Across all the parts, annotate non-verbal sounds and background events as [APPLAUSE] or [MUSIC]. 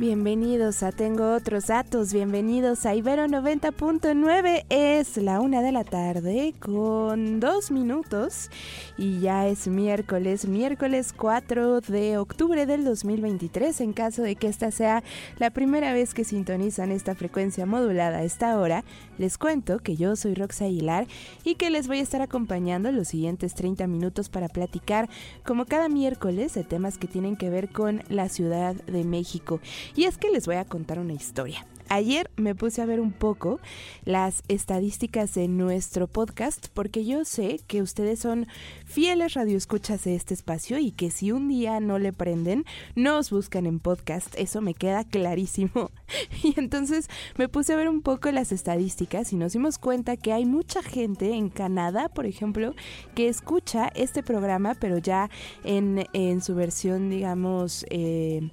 Bienvenidos a Tengo otros datos, bienvenidos a Ibero 90.9, es la una de la tarde con dos minutos y ya es miércoles, miércoles 4 de octubre del 2023, en caso de que esta sea la primera vez que sintonizan esta frecuencia modulada a esta hora, les cuento que yo soy Roxa Aguilar y que les voy a estar acompañando los siguientes 30 minutos para platicar como cada miércoles de temas que tienen que ver con la Ciudad de México. Y es que les voy a contar una historia. Ayer me puse a ver un poco las estadísticas de nuestro podcast porque yo sé que ustedes son fieles radioescuchas de este espacio y que si un día no le prenden, no os buscan en podcast, eso me queda clarísimo. [LAUGHS] Y entonces me puse a ver un poco las estadísticas y nos dimos cuenta que hay mucha gente en Canadá, por ejemplo, que escucha este programa, pero ya en, en su versión, digamos, eh,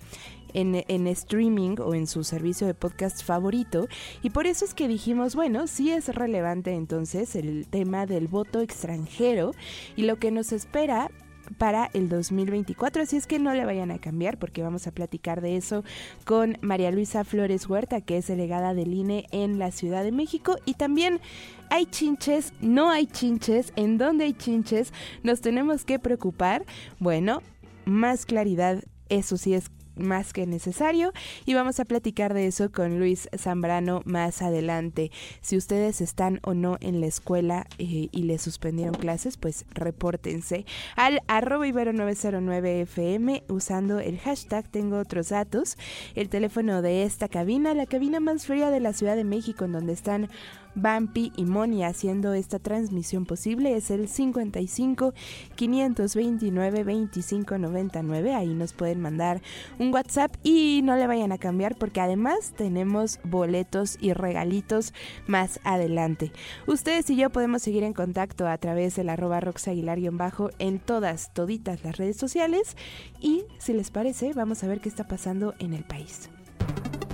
en, streaming o en su servicio de podcast favorito. Y por eso es que dijimos, bueno, sí es relevante entonces el tema del voto extranjero y lo que nos espera para el 2024. Así es que no le vayan a cambiar porque vamos a platicar de eso con María Luisa Flores Huerta, que es delegada del INE en la Ciudad de México. Y también hay chinches, no hay chinches, en dónde hay chinches, nos tenemos que preocupar. Bueno, más claridad, eso sí es más que necesario y vamos a platicar de eso con Luis Zambrano más adelante. Si ustedes están o no en la escuela eh, y les suspendieron clases, pues repórtense al arroba ibero 909 FM usando el hashtag tengo otros datos, el teléfono de esta cabina, la cabina más fría de la Ciudad de México en donde están Bampi y Moni haciendo esta transmisión posible es el 55 529 25 99. Ahí nos pueden mandar un WhatsApp y no le vayan a cambiar porque además tenemos boletos y regalitos más adelante. Ustedes y yo podemos seguir en contacto a través del arroba roxaguilar-bajo en todas, toditas las redes sociales y si les parece vamos a ver qué está pasando en el país.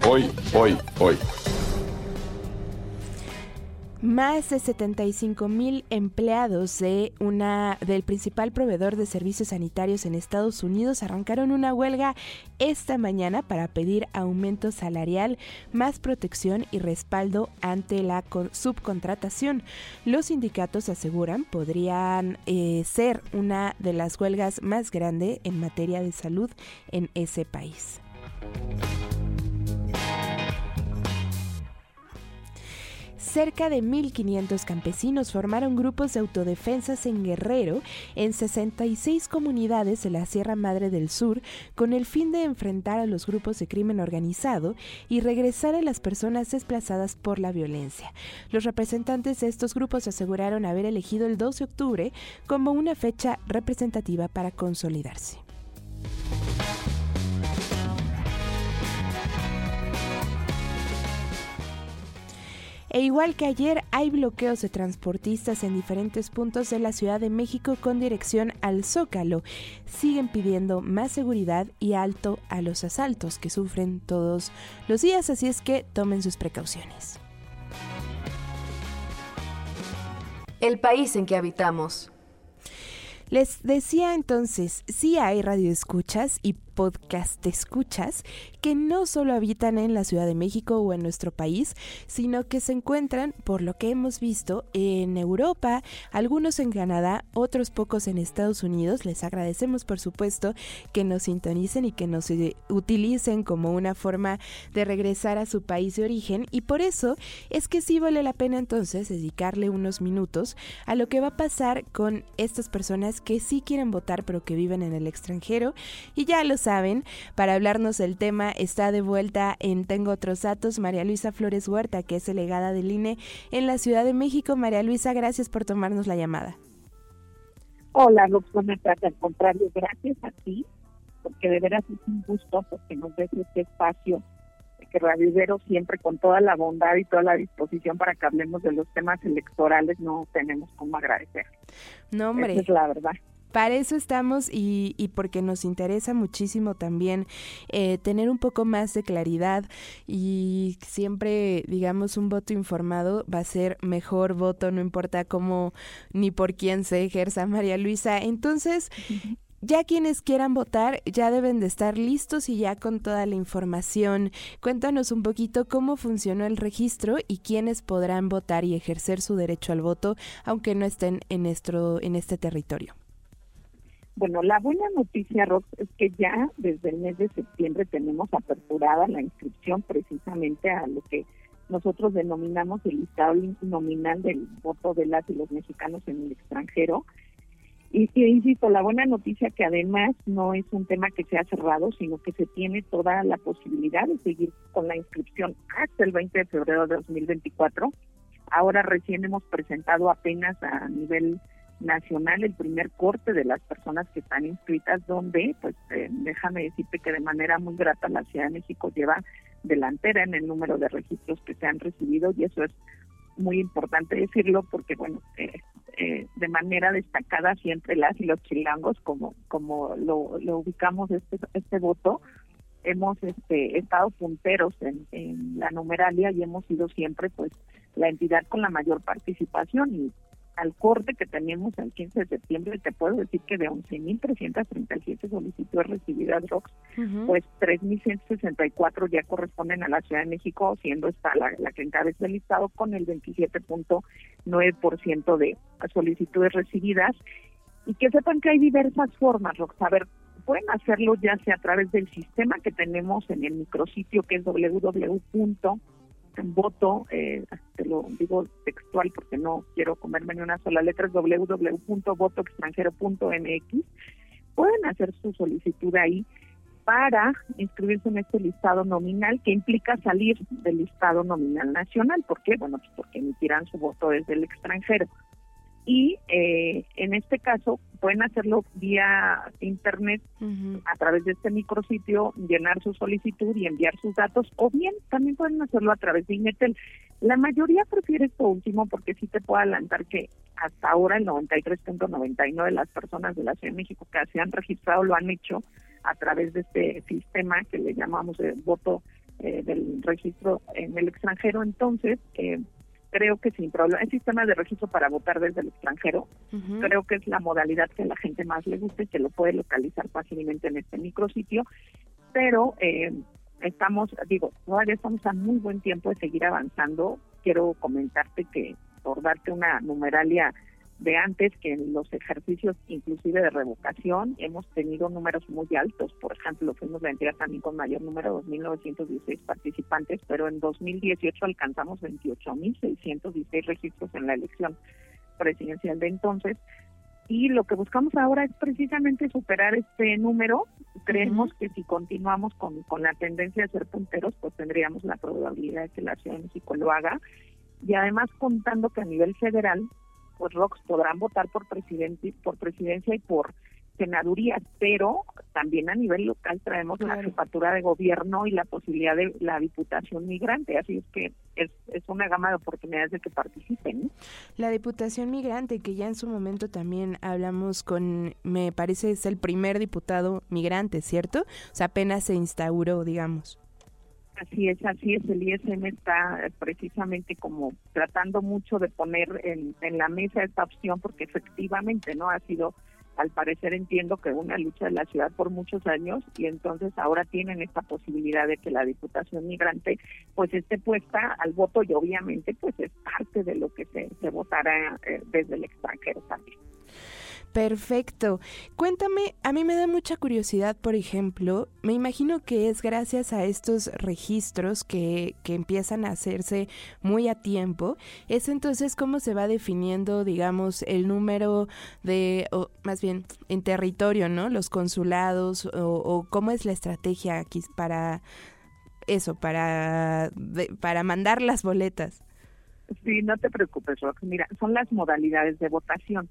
Hoy, hoy, hoy. Más de 75 mil empleados de una, del principal proveedor de servicios sanitarios en Estados Unidos arrancaron una huelga esta mañana para pedir aumento salarial, más protección y respaldo ante la subcontratación. Los sindicatos aseguran podrían eh, ser una de las huelgas más grandes en materia de salud en ese país. Cerca de 1.500 campesinos formaron grupos de autodefensas en Guerrero en 66 comunidades de la Sierra Madre del Sur con el fin de enfrentar a los grupos de crimen organizado y regresar a las personas desplazadas por la violencia. Los representantes de estos grupos aseguraron haber elegido el 12 de octubre como una fecha representativa para consolidarse. E igual que ayer, hay bloqueos de transportistas en diferentes puntos de la Ciudad de México con dirección al Zócalo. Siguen pidiendo más seguridad y alto a los asaltos que sufren todos los días, así es que tomen sus precauciones. El país en que habitamos. Les decía entonces, sí hay radioescuchas y podcast escuchas que no solo habitan en la Ciudad de México o en nuestro país, sino que se encuentran, por lo que hemos visto, en Europa, algunos en Canadá, otros pocos en Estados Unidos. Les agradecemos, por supuesto, que nos sintonicen y que nos eh, utilicen como una forma de regresar a su país de origen. Y por eso es que sí vale la pena entonces dedicarle unos minutos a lo que va a pasar con estas personas que sí quieren votar pero que viven en el extranjero. Y ya los saben, para hablarnos del tema está de vuelta en Tengo otros datos María Luisa Flores Huerta, que es delegada del INE en la Ciudad de México. María Luisa, gracias por tomarnos la llamada. Hola, Roxana, al contrario, gracias a ti, porque de veras es un gusto porque nos des este espacio que Radio siempre con toda la bondad y toda la disposición para que hablemos de los temas electorales no tenemos cómo agradecer. No, hombre. es la verdad. Para eso estamos y, y porque nos interesa muchísimo también eh, tener un poco más de claridad y siempre, digamos, un voto informado va a ser mejor voto, no importa cómo ni por quién se ejerza [LAUGHS] María Luisa. Entonces, ya quienes quieran votar ya deben de estar listos y ya con toda la información. Cuéntanos un poquito cómo funcionó el registro y quiénes podrán votar y ejercer su derecho al voto aunque no estén en nuestro en este territorio. Bueno, la buena noticia, Rox, es que ya desde el mes de septiembre tenemos aperturada la inscripción precisamente a lo que nosotros denominamos el listado nominal del voto de las y los mexicanos en el extranjero. Y, insisto, la buena noticia que además no es un tema que se ha cerrado, sino que se tiene toda la posibilidad de seguir con la inscripción hasta el 20 de febrero de 2024. Ahora recién hemos presentado apenas a nivel nacional el primer corte de las personas que están inscritas, donde, pues eh, déjame decirte que de manera muy grata la Ciudad de México lleva delantera en el número de registros que se han recibido y eso es muy importante decirlo porque, bueno, eh, eh, de manera destacada siempre las y los chilangos, como, como lo, lo ubicamos este, este voto, hemos este, estado punteros en, en la numeralia y hemos sido siempre pues la entidad con la mayor participación y al corte que tenemos el 15 de septiembre, te puedo decir que de 11.337 solicitudes recibidas, ROX, pues 3.164 ya corresponden a la Ciudad de México, siendo esta la, la que encabeza el listado con el 27.9% de solicitudes recibidas. Y que sepan que hay diversas formas, ROX. A ver, pueden hacerlo ya sea a través del sistema que tenemos en el micrositio que es www voto, eh, te lo digo textual porque no quiero comerme ni una sola letra, es www.votoextranjero.mx. Pueden hacer su solicitud ahí para inscribirse en este listado nominal que implica salir del listado nominal nacional. ¿Por qué? Bueno, pues porque emitirán su voto desde el extranjero y eh, en este caso pueden hacerlo vía internet a través de este micrositio, llenar su solicitud y enviar sus datos, o bien también pueden hacerlo a través de Inetel. La mayoría prefiere esto último porque sí te puedo adelantar que hasta ahora el 93.99 de las personas de la Ciudad de México que se han registrado lo han hecho a través de este sistema que le llamamos de voto eh, del registro en el extranjero. Entonces, eh, creo que sin problema, el sistema de registro para votar desde el extranjero, creo que es la modalidad que a la gente más le gusta y que lo puede localizar fácilmente en este micrositio, pero eh, estamos, digo, todavía estamos a muy buen tiempo de seguir avanzando. Quiero comentarte que por darte una numeralia de antes que en los ejercicios inclusive de revocación hemos tenido números muy altos. Por ejemplo, fuimos la entidad también con mayor número, 2.916 participantes, pero en 2018 alcanzamos 28.616 registros en la elección presidencial de entonces. Y lo que buscamos ahora es precisamente superar este número. Creemos que si continuamos con, con la tendencia de ser punteros, pues tendríamos la probabilidad de que la Ciudad de México lo haga. Y además contando que a nivel federal pues ROX podrán votar por presidente, por presidencia y por senadurías, pero también a nivel local traemos la jefatura de gobierno y la posibilidad de la diputación migrante, así es que es, es una gama de oportunidades de que participen. La diputación migrante, que ya en su momento también hablamos con, me parece es el primer diputado migrante, ¿cierto? O sea, apenas se instauró, digamos. Así es, así es. El ISM está precisamente como tratando mucho de poner en, la mesa esta opción porque efectivamente no ha sido, al parecer entiendo que una lucha de la ciudad por muchos años y entonces ahora tienen esta posibilidad de que la Diputación Migrante pues esté puesta al voto y obviamente pues es parte de lo que se, se votará eh, desde el extranjero también. Perfecto. Cuéntame, a mí me da mucha curiosidad, por ejemplo, me imagino que es gracias a estos registros que, que empiezan a hacerse muy a tiempo, es entonces cómo se va definiendo, digamos, el número de, o más bien, en territorio, ¿no? Los consulados, o, cómo es la estrategia aquí para eso, para, para mandar las boletas. Sí, no te preocupes. Mira, son las modalidades de votación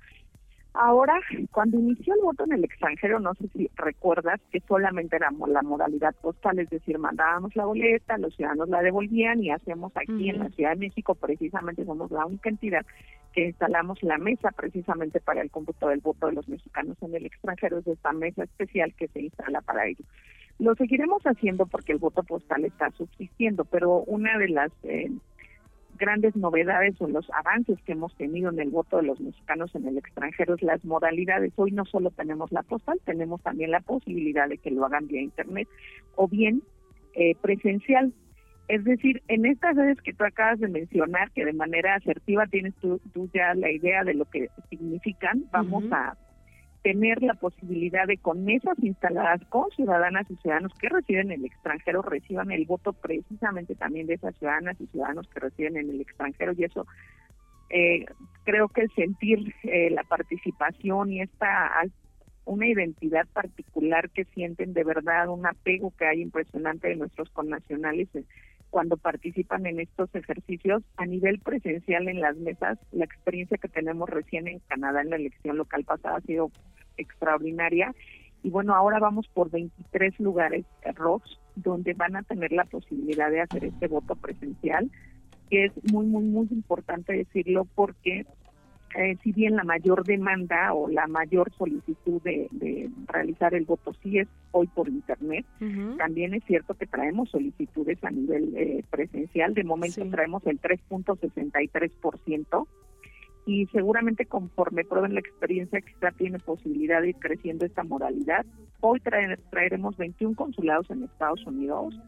Ahora, cuando inició el voto en el extranjero, no sé si recuerdas que solamente era la modalidad postal, es decir, mandábamos la boleta, los ciudadanos la devolvían y hacemos aquí en la Ciudad de México, precisamente somos la única entidad que instalamos la mesa precisamente para el cómputo del voto de los mexicanos en el extranjero, es esta mesa especial que se instala para ello. Lo seguiremos haciendo porque el voto postal está subsistiendo, pero una de las... Eh, grandes novedades o los avances que hemos tenido en el voto de los mexicanos en el extranjero es las modalidades. Hoy no solo tenemos la postal, tenemos también la posibilidad de que lo hagan vía internet o bien eh, presencial. Es decir, en estas redes que tú acabas de mencionar, que de manera asertiva tienes tú, ya la idea de lo que significan, vamos a tener la posibilidad de con mesas instaladas con ciudadanas y ciudadanos que residen en el extranjero reciban el voto precisamente también de esas ciudadanas y ciudadanos que residen en el extranjero y eso eh, creo que sentir eh, la participación y esta una identidad particular que sienten de verdad, un apego que hay impresionante de nuestros connacionales eh, cuando participan en estos ejercicios a nivel presencial en las mesas. La experiencia que tenemos recién en Canadá en la elección local pasada ha sido extraordinaria. Y bueno, ahora vamos por 23 lugares ROX donde van a tener la posibilidad de hacer este voto presencial, que es muy, muy, muy importante decirlo porque eh, si bien la mayor demanda o la mayor solicitud de, realizar el voto sí es hoy por internet, también es cierto que traemos solicitudes a nivel eh, presencial. De momento traemos el 3.63% y seguramente conforme prueben la experiencia que ya tiene posibilidad de ir creciendo esta modalidad. Hoy traeremos 21 consulados en Estados Unidos,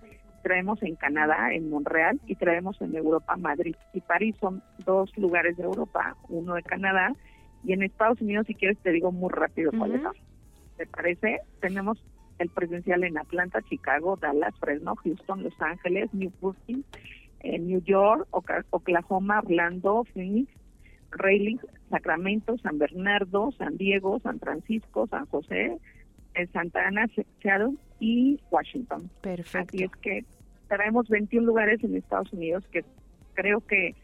traemos en Canadá, en Montreal, y traemos en Europa, Madrid y París. Son dos lugares de Europa, uno de Canadá, y en Estados Unidos, si quieres, te digo muy rápido cuál es. ¿Te parece? Tenemos el presencial en Atlanta, Chicago, Dallas, Fresno, Houston, Los Ángeles, New Brunswick, en New York, Oklahoma, Orlando, Phoenix, Rayling, Sacramento, San Bernardo, San Diego, San Francisco, San José, en Santa Ana, Seattle y Washington. Perfecto. Así es que traemos 21 lugares en Estados Unidos que creo que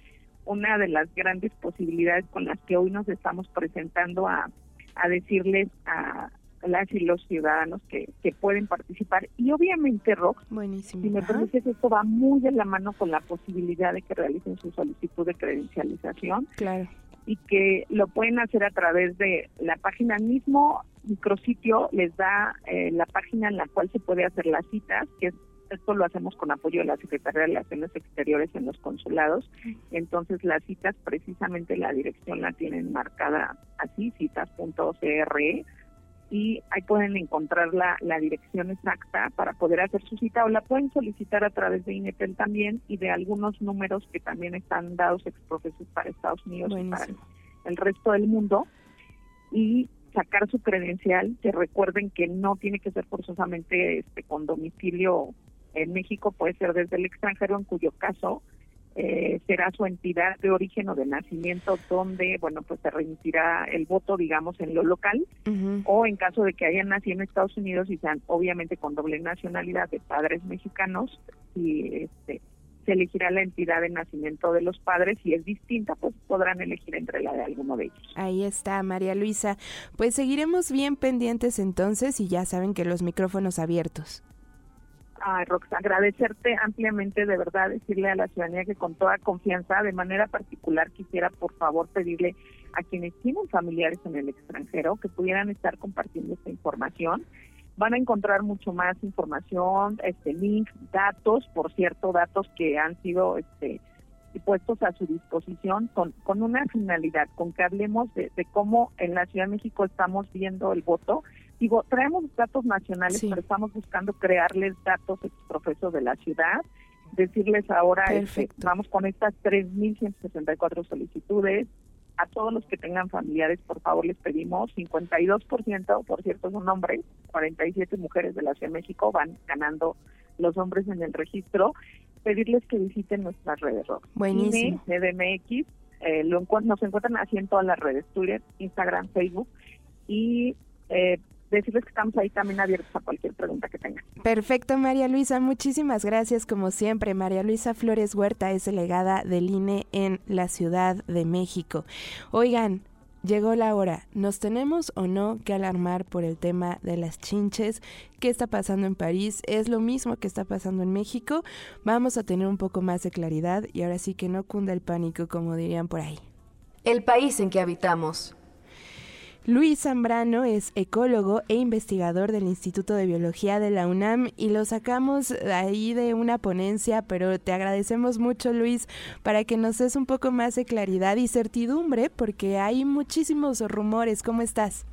una de las grandes posibilidades con las que hoy nos estamos presentando a, a decirles a las y los ciudadanos que, que pueden participar. Y obviamente, Rox, Buenísimo. si me permites, esto va muy de la mano con la posibilidad de que realicen su solicitud de credencialización. Claro y que lo pueden hacer a través de la página mismo micrositio les da eh, la página en la cual se puede hacer las citas que esto lo hacemos con apoyo de la Secretaría de Relaciones Exteriores en los consulados. Entonces las citas, precisamente la dirección la tienen marcada así, citas.cre, y ahí pueden encontrar la, la dirección exacta para poder hacer su cita o la pueden solicitar a través de INETEL también y de algunos números que también están dados exprofesos para Estados Unidos y para el resto del mundo y sacar su credencial, que recuerden que no tiene que ser forzosamente este, con domicilio en México, puede ser desde el extranjero, en cuyo caso eh, será su entidad de origen o de nacimiento donde, bueno, pues se remitirá el voto, digamos, en lo local, o en caso de que hayan nacido en Estados Unidos y sean obviamente con doble nacionalidad de padres mexicanos, y este, se elegirá la entidad de nacimiento de los padres y es distinta, pues podrán elegir entre la de alguno de ellos. Ahí está, María Luisa. Pues seguiremos bien pendientes entonces y ya saben que los micrófonos abiertos. Ay, Rox, agradecerte ampliamente, de verdad, decirle a la ciudadanía que con toda confianza, de manera particular, quisiera por favor pedirle a quienes tienen familiares en el extranjero que pudieran estar compartiendo esta información. Van a encontrar mucho más información, este links, datos, por cierto, datos que han sido este puestos a su disposición con, con una finalidad, con que hablemos de cómo en la Ciudad de México estamos viendo el voto Digo, traemos datos nacionales, pero estamos buscando crearles datos profeso de la ciudad, decirles ahora, este, vamos con estas 3.164 solicitudes, a todos los que tengan familiares, por favor, les pedimos 52%, por cierto, son hombres, 47 mujeres de la Ciudad de México van ganando los hombres en el registro, pedirles que visiten nuestras redes, Buenísimo. CDMX, eh, lo nos encuentran así en todas las redes, Twitter, Instagram, Facebook, y eh, decirles que estamos ahí también abiertos a cualquier pregunta que tengan. Perfecto, María Luisa. Muchísimas gracias, como siempre. María Luisa Flores Huerta es delegada del INE en la Ciudad de México. Oigan, llegó la hora. ¿Nos tenemos o no que alarmar por el tema de las chinches? ¿Qué está pasando en París? ¿Es lo mismo que está pasando en México? Vamos a tener un poco más de claridad y ahora sí que no cunda el pánico, como dirían por ahí. El país en que habitamos. Luis Zambrano es ecólogo e investigador del Instituto de Biología de la UNAM y lo sacamos ahí de una ponencia, pero te agradecemos mucho Luis para que nos des un poco más de claridad y certidumbre porque hay muchísimos rumores. ¿Cómo estás?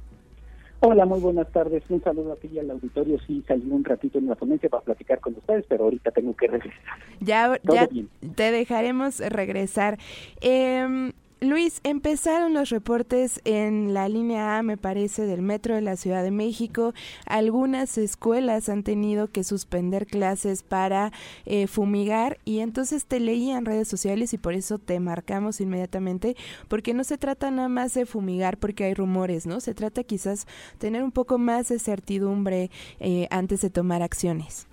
Hola, muy buenas tardes. Un saludo a ti y al auditorio. Sí, salí un ratito en la ponencia para platicar con ustedes, pero ahorita tengo que regresar. Ya, ya te dejaremos regresar. Eh, Luis, empezaron los reportes en la línea A, me parece, del metro de la Ciudad de México. Algunas escuelas han tenido que suspender clases para eh, fumigar y entonces te leí en redes sociales y por eso te marcamos inmediatamente, porque no se trata nada más de fumigar porque hay rumores, ¿no? Se trata quizás tener un poco más de certidumbre eh, antes de tomar acciones.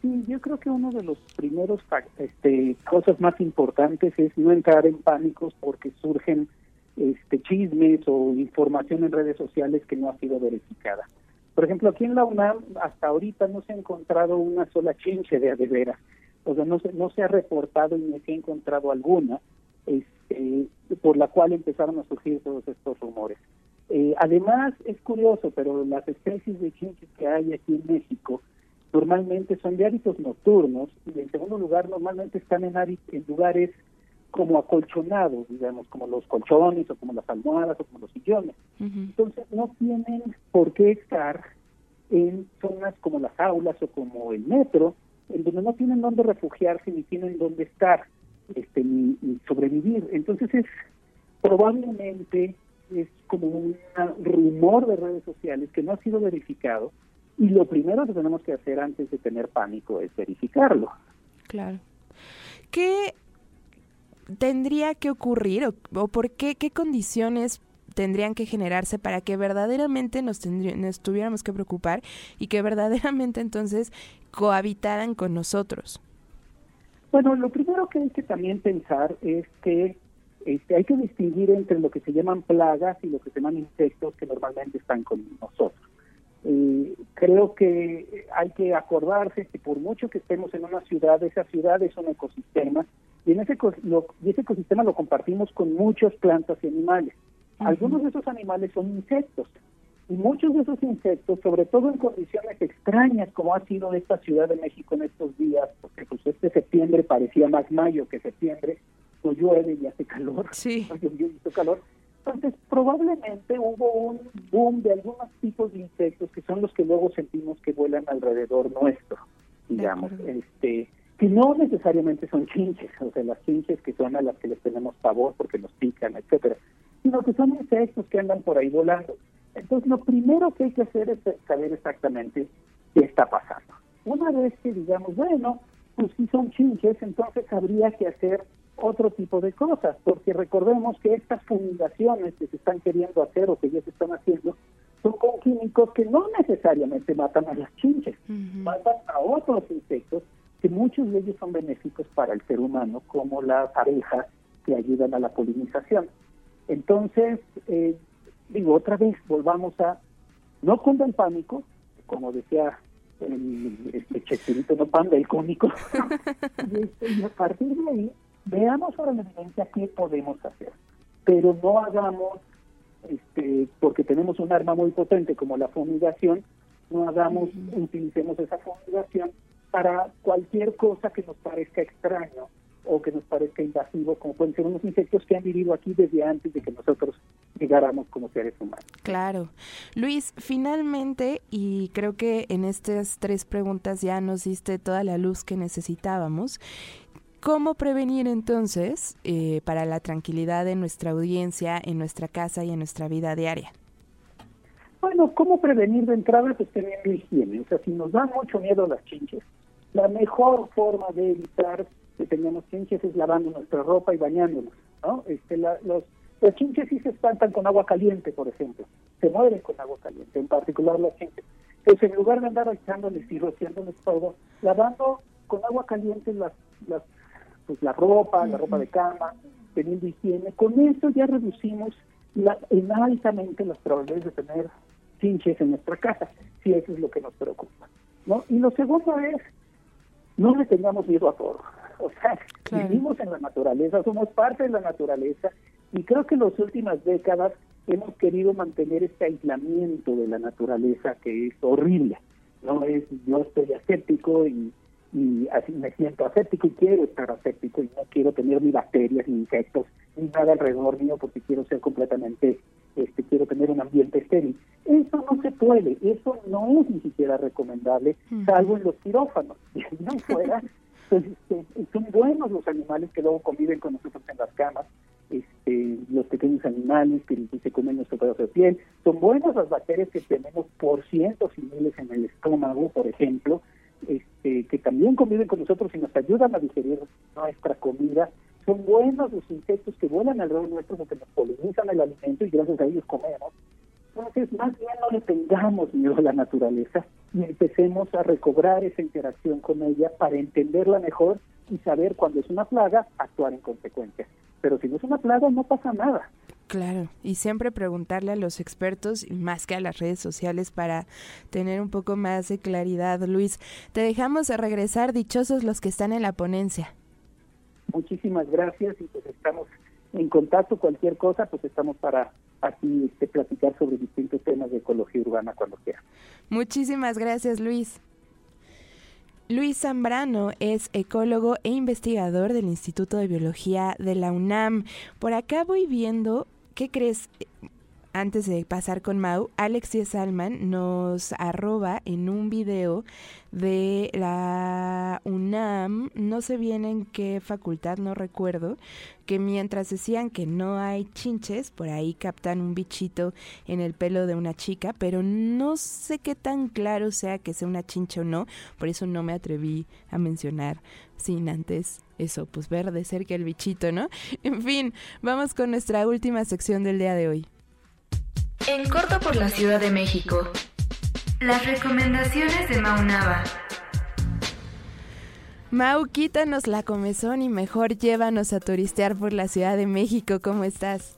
Sí, yo creo que uno de los primeros este, cosas más importantes es no entrar en pánicos porque surgen este, chismes o información en redes sociales que no ha sido verificada. Por ejemplo, aquí en la UNAM hasta ahorita no se ha encontrado una sola chinche de adevera, o sea, no se, no se ha reportado y ni se ha encontrado alguna este, por la cual empezaron a surgir todos estos rumores. Eh, además, es curioso, pero las especies de chinches que hay aquí en México normalmente son de hábitos nocturnos y en segundo lugar normalmente están en, en lugares como acolchonados, digamos, como los colchones o como las almohadas o como los sillones. Entonces no tienen por qué estar en zonas como las aulas o como el metro, en donde no tienen dónde refugiarse ni tienen dónde estar, este, ni, sobrevivir. Entonces es probablemente es como un rumor de redes sociales que no ha sido verificado y lo primero que tenemos que hacer antes de tener pánico es verificarlo. Claro. ¿Qué tendría que ocurrir o, por qué, qué condiciones tendrían que generarse para que verdaderamente nos, nos tuviéramos que preocupar y que verdaderamente entonces cohabitaran con nosotros? Bueno, lo primero que hay que también pensar es que este, hay que distinguir entre lo que se llaman plagas y lo que se llaman insectos que normalmente están con nosotros. Eh, creo que hay que acordarse que por mucho que estemos en una ciudad, esa ciudad es un ecosistema y, en ese, y ese ecosistema lo compartimos con muchas plantas y animales. Algunos de esos animales son insectos y muchos de esos insectos, sobre todo en condiciones extrañas como ha sido esta Ciudad de México en estos días, porque pues este septiembre parecía más mayo que septiembre, no llueve y hace calor, sí. [LAUGHS] no calor, entonces, probablemente hubo un boom de algunos tipos de insectos que son los que luego sentimos que vuelan alrededor nuestro, digamos, este que no necesariamente son chinches, o sea, las chinches que son a las que les tenemos pavor porque nos pican, etcétera, sino que son insectos que andan por ahí volando. Entonces, lo primero que hay que hacer es saber exactamente qué está pasando. Una vez que digamos, bueno, pues si son chinches, entonces habría que hacer otro tipo de cosas, porque recordemos que estas fumigaciones que se están queriendo hacer o que ya se están haciendo son con químicos que no necesariamente matan a las chinches, matan a otros insectos que muchos de ellos son benéficos para el ser humano, como las abejas que ayudan a la polinización. Entonces, eh, digo, otra vez, volvamos a, no cunda el pánico, como decía el, este Chespirito, no panda, el cómico, [LAUGHS] [LAUGHS] este, y a partir de ahí veamos ahora la evidencia qué podemos hacer, pero no hagamos, este, porque tenemos un arma muy potente como la fumigación, no hagamos, utilicemos esa fumigación para cualquier cosa que nos parezca extraño o que nos parezca invasivo, como pueden ser unos insectos que han vivido aquí desde antes de que nosotros llegáramos como seres humanos. Claro. Luis, finalmente, y creo que en estas tres preguntas ya nos diste toda la luz que necesitábamos, ¿Cómo prevenir entonces eh, para la tranquilidad de nuestra audiencia, en nuestra casa y en nuestra vida diaria? Bueno, ¿cómo prevenir de entrada? Pues teniendo higiene. O sea, si nos da mucho miedo las chinches, la mejor forma de evitar que tengamos chinches es lavando nuestra ropa y bañándonos, ¿no? Este, los, los chinches sí se espantan con agua caliente, por ejemplo. Se mueren con agua caliente, en particular las chinches. Entonces, en lugar de andar echándoles y rociándoles todo, lavando con agua caliente las, las pues la ropa, la ropa de cama, teniendo higiene, con eso ya reducimos la, en altamente las probabilidades de tener chinches en nuestra casa, si eso es lo que nos preocupa. ¿no? Y lo segundo es, no le tengamos miedo a todo. [LAUGHS] O sea, vivimos en la naturaleza, somos parte de la naturaleza, y creo que en las últimas décadas hemos querido mantener este aislamiento de la naturaleza que es horrible. No es, yo estoy aséptico y, y así me siento aséptico y quiero estar aséptico y no quiero tener ni bacterias ni insectos ni nada alrededor mío porque quiero ser completamente, este, quiero tener un ambiente estéril. Eso no se puede, eso no es ni siquiera recomendable, salvo en los quirófanos. [LAUGHS] Y no fuera, pues, este, son buenos los animales que luego conviven con nosotros en las camas, este, los pequeños animales que, se comen nuestro pedazo de piel. Son buenas las bacterias que tenemos por cientos y miles en el estómago, por ejemplo, este, que también conviven con nosotros y nos ayudan a digerir nuestra comida. Son buenos los insectos que vuelan alrededor nuestro porque nos polinizan el alimento y gracias a ellos comemos. Entonces, más bien no le tengamos miedo a la naturaleza y empecemos a recobrar esa interacción con ella para entenderla mejor y saber cuando es una plaga, actuar en consecuencia. Pero si no es una plaga, no pasa nada. Claro, y siempre preguntarle a los expertos, más que a las redes sociales, para tener un poco más de claridad. Luis, te dejamos regresar, dichosos los que están en la ponencia. Muchísimas gracias y pues estamos en contacto, cualquier cosa, pues estamos para aquí este, platicar sobre distintos temas de ecología urbana cuando quiera. Muchísimas gracias, Luis. Luis Zambrano es ecólogo e investigador del Instituto de Biología de la UNAM. Por acá voy viendo, ¿qué crees? Antes de pasar con Mau, Alexia Salman nos arroba en un video de la UNAM, no sé bien en qué facultad, no recuerdo, que mientras decían que no hay chinches, por ahí captan un bichito en el pelo de una chica, pero no sé qué tan claro sea que sea una chincha o no, por eso no me atreví a mencionar sin antes eso, pues ver de cerca el bichito, ¿no? [LAUGHS] En fin, vamos con nuestra última sección del día de hoy. En corto por la Ciudad de México. Las recomendaciones de Maunaba. Mau, quítanos la comezón y mejor llévanos a turistear por la Ciudad de México. ¿Cómo estás?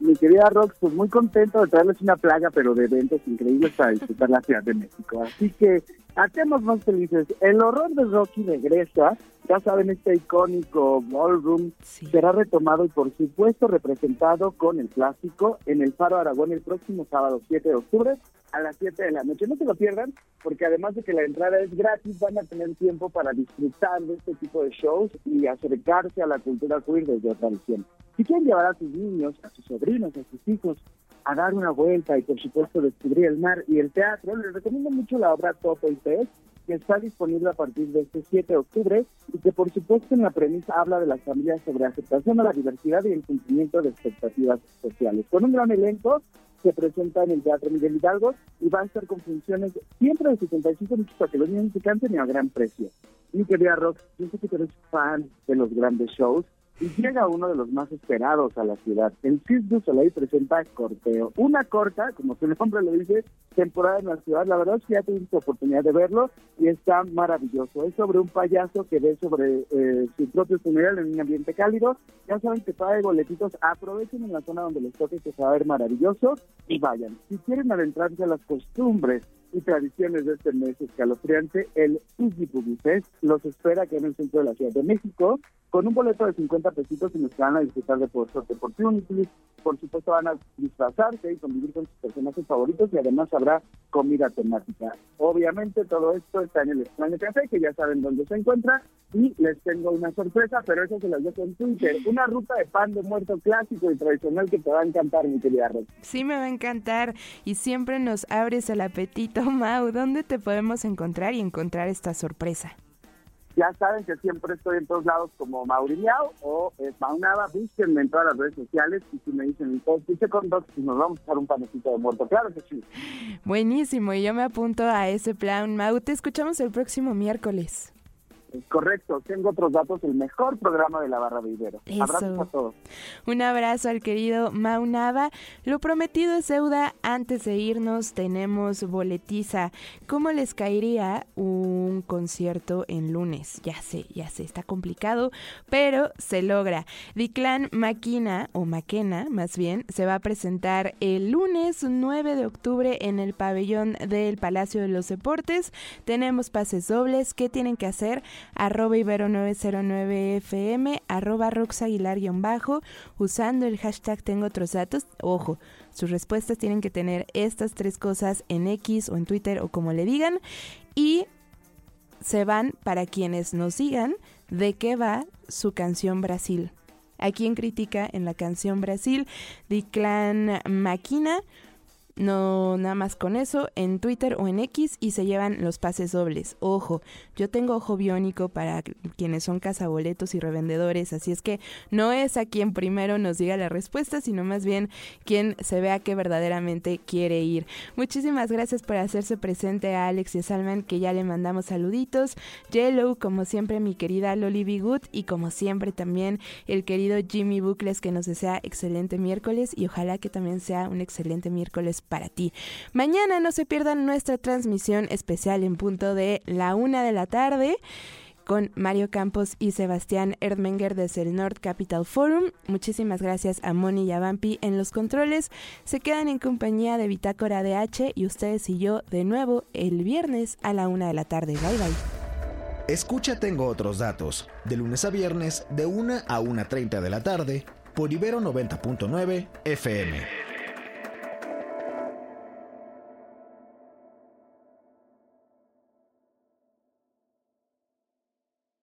Mi querida Rox, pues muy contento de traerles una plaga, pero de eventos increíbles para disfrutar la Ciudad de México. Así que hacemos más felices. El horror de Rocky regresa ya saben, este icónico ballroom será retomado y por supuesto representado con el clásico en el Faro Aragón el próximo sábado 7 de octubre a las 7 de la noche. No se lo pierdan porque además de que la entrada es gratis, van a tener tiempo para disfrutar de este tipo de shows y acercarse a la cultura queer desde otra visión. Si quieren llevar a sus niños, a sus sobrinos, a sus hijos a dar una vuelta y por supuesto descubrir el mar y el teatro, les recomiendo mucho la obra Topo y Pez que está disponible a partir de este 7 de octubre y que por supuesto en la premisa habla de las familias sobre aceptación a la diversidad y el cumplimiento de expectativas sociales. Con un gran elenco se presenta en el Teatro Miguel Hidalgo y va a estar con funciones siempre de 75 minutos para que los niños se canten y a gran precio. Mi querida Rock, yo sé que eres fan de los grandes shows y llega uno de los más esperados a la ciudad. El Cirque Soleil presenta Corteo, una corta, como su [LAUGHS] nombre lo dice, temporada en la ciudad. La verdad es que ya tuve la oportunidad de verlo y está maravilloso. Es sobre un payaso que ve sobre eh, su propio funeral en un ambiente cálido. Ya saben que paga boletitos, aprovechen en la zona donde les toque que se va a ver maravilloso y vayan. Si quieren adentrarse a las costumbres y tradiciones de este mes escalofriante, el Uzi Fest los espera aquí en el centro de la Ciudad de México con un boleto de 50 pesitos y nos van a disfrutar de por opportunities. Por supuesto van a disfrazarse y convivir con sus personajes favoritos y además habrá comida temática. Obviamente todo esto está en el Extraño Café, que ya saben dónde se encuentra, y les tengo una sorpresa, pero eso se las dejo en Twitter. Una ruta de pan de muerto clásico y tradicional que te va a encantar, mi querida. Sí, me va a encantar y siempre nos abres el apetito, [LAUGHS] Mau. ¿Dónde te podemos encontrar y encontrar esta sorpresa? Ya saben que siempre estoy en todos lados como Mauriniao o eh, Maunaba. Búsquenme en todas las redes sociales y si me dicen, dice con dos, pues nos vamos a echar un panecito de muerto. Claro que sí. Buenísimo, y yo me apunto a ese plan. Mau, te escuchamos el próximo miércoles. Correcto, tengo otros datos, el mejor programa de la barra de Ibero. Abrazos a todos. Un abrazo al querido Maunava. Lo prometido es deuda. Antes de irnos tenemos boletiza. ¿Cómo les caería un concierto en lunes? Ya sé, ya sé, está complicado, pero se logra. Diclan Maquina, o Maquena más bien, se va a presentar el lunes 9 de octubre en el pabellón del Palacio de los Deportes. Tenemos pases dobles. ¿Qué tienen que hacer? Arroba ibero909fm, arroba roxaguilar-bajo, usando el hashtag tengo otros datos. Ojo, sus respuestas tienen que tener estas tres cosas en X o en Twitter o como le digan. Y se van para quienes nos digan de qué va su canción Brasil. ¿A quién critica en la canción Brasil? De Clan Maquina no, nada más con eso, en Twitter o en X y se llevan los pases dobles. Ojo, yo tengo ojo biónico para quienes son cazaboletos y revendedores, así es que no es a quien primero nos diga la respuesta, sino más bien quien se vea que verdaderamente quiere ir. Muchísimas gracias por hacerse presente a Alex y a Salman, que ya le mandamos saluditos. Yellow, como siempre, mi querida Loli B. Good y como siempre también el querido Jimmy Bucles, que nos desea excelente miércoles y ojalá que también sea un excelente miércoles para ti. Mañana no se pierdan nuestra transmisión especial en punto de la una de la tarde con Mario Campos y Sebastián Erdmenger desde el North Capital Forum. Muchísimas gracias a Moni y a Vampi en los controles. Se quedan en compañía de Bitácora DH y ustedes y yo de nuevo el viernes a la una de la tarde. Bye bye. Escucha Tengo otros datos, de lunes a viernes de 1 a 1.30 de la tarde por Ibero 90.9 FM.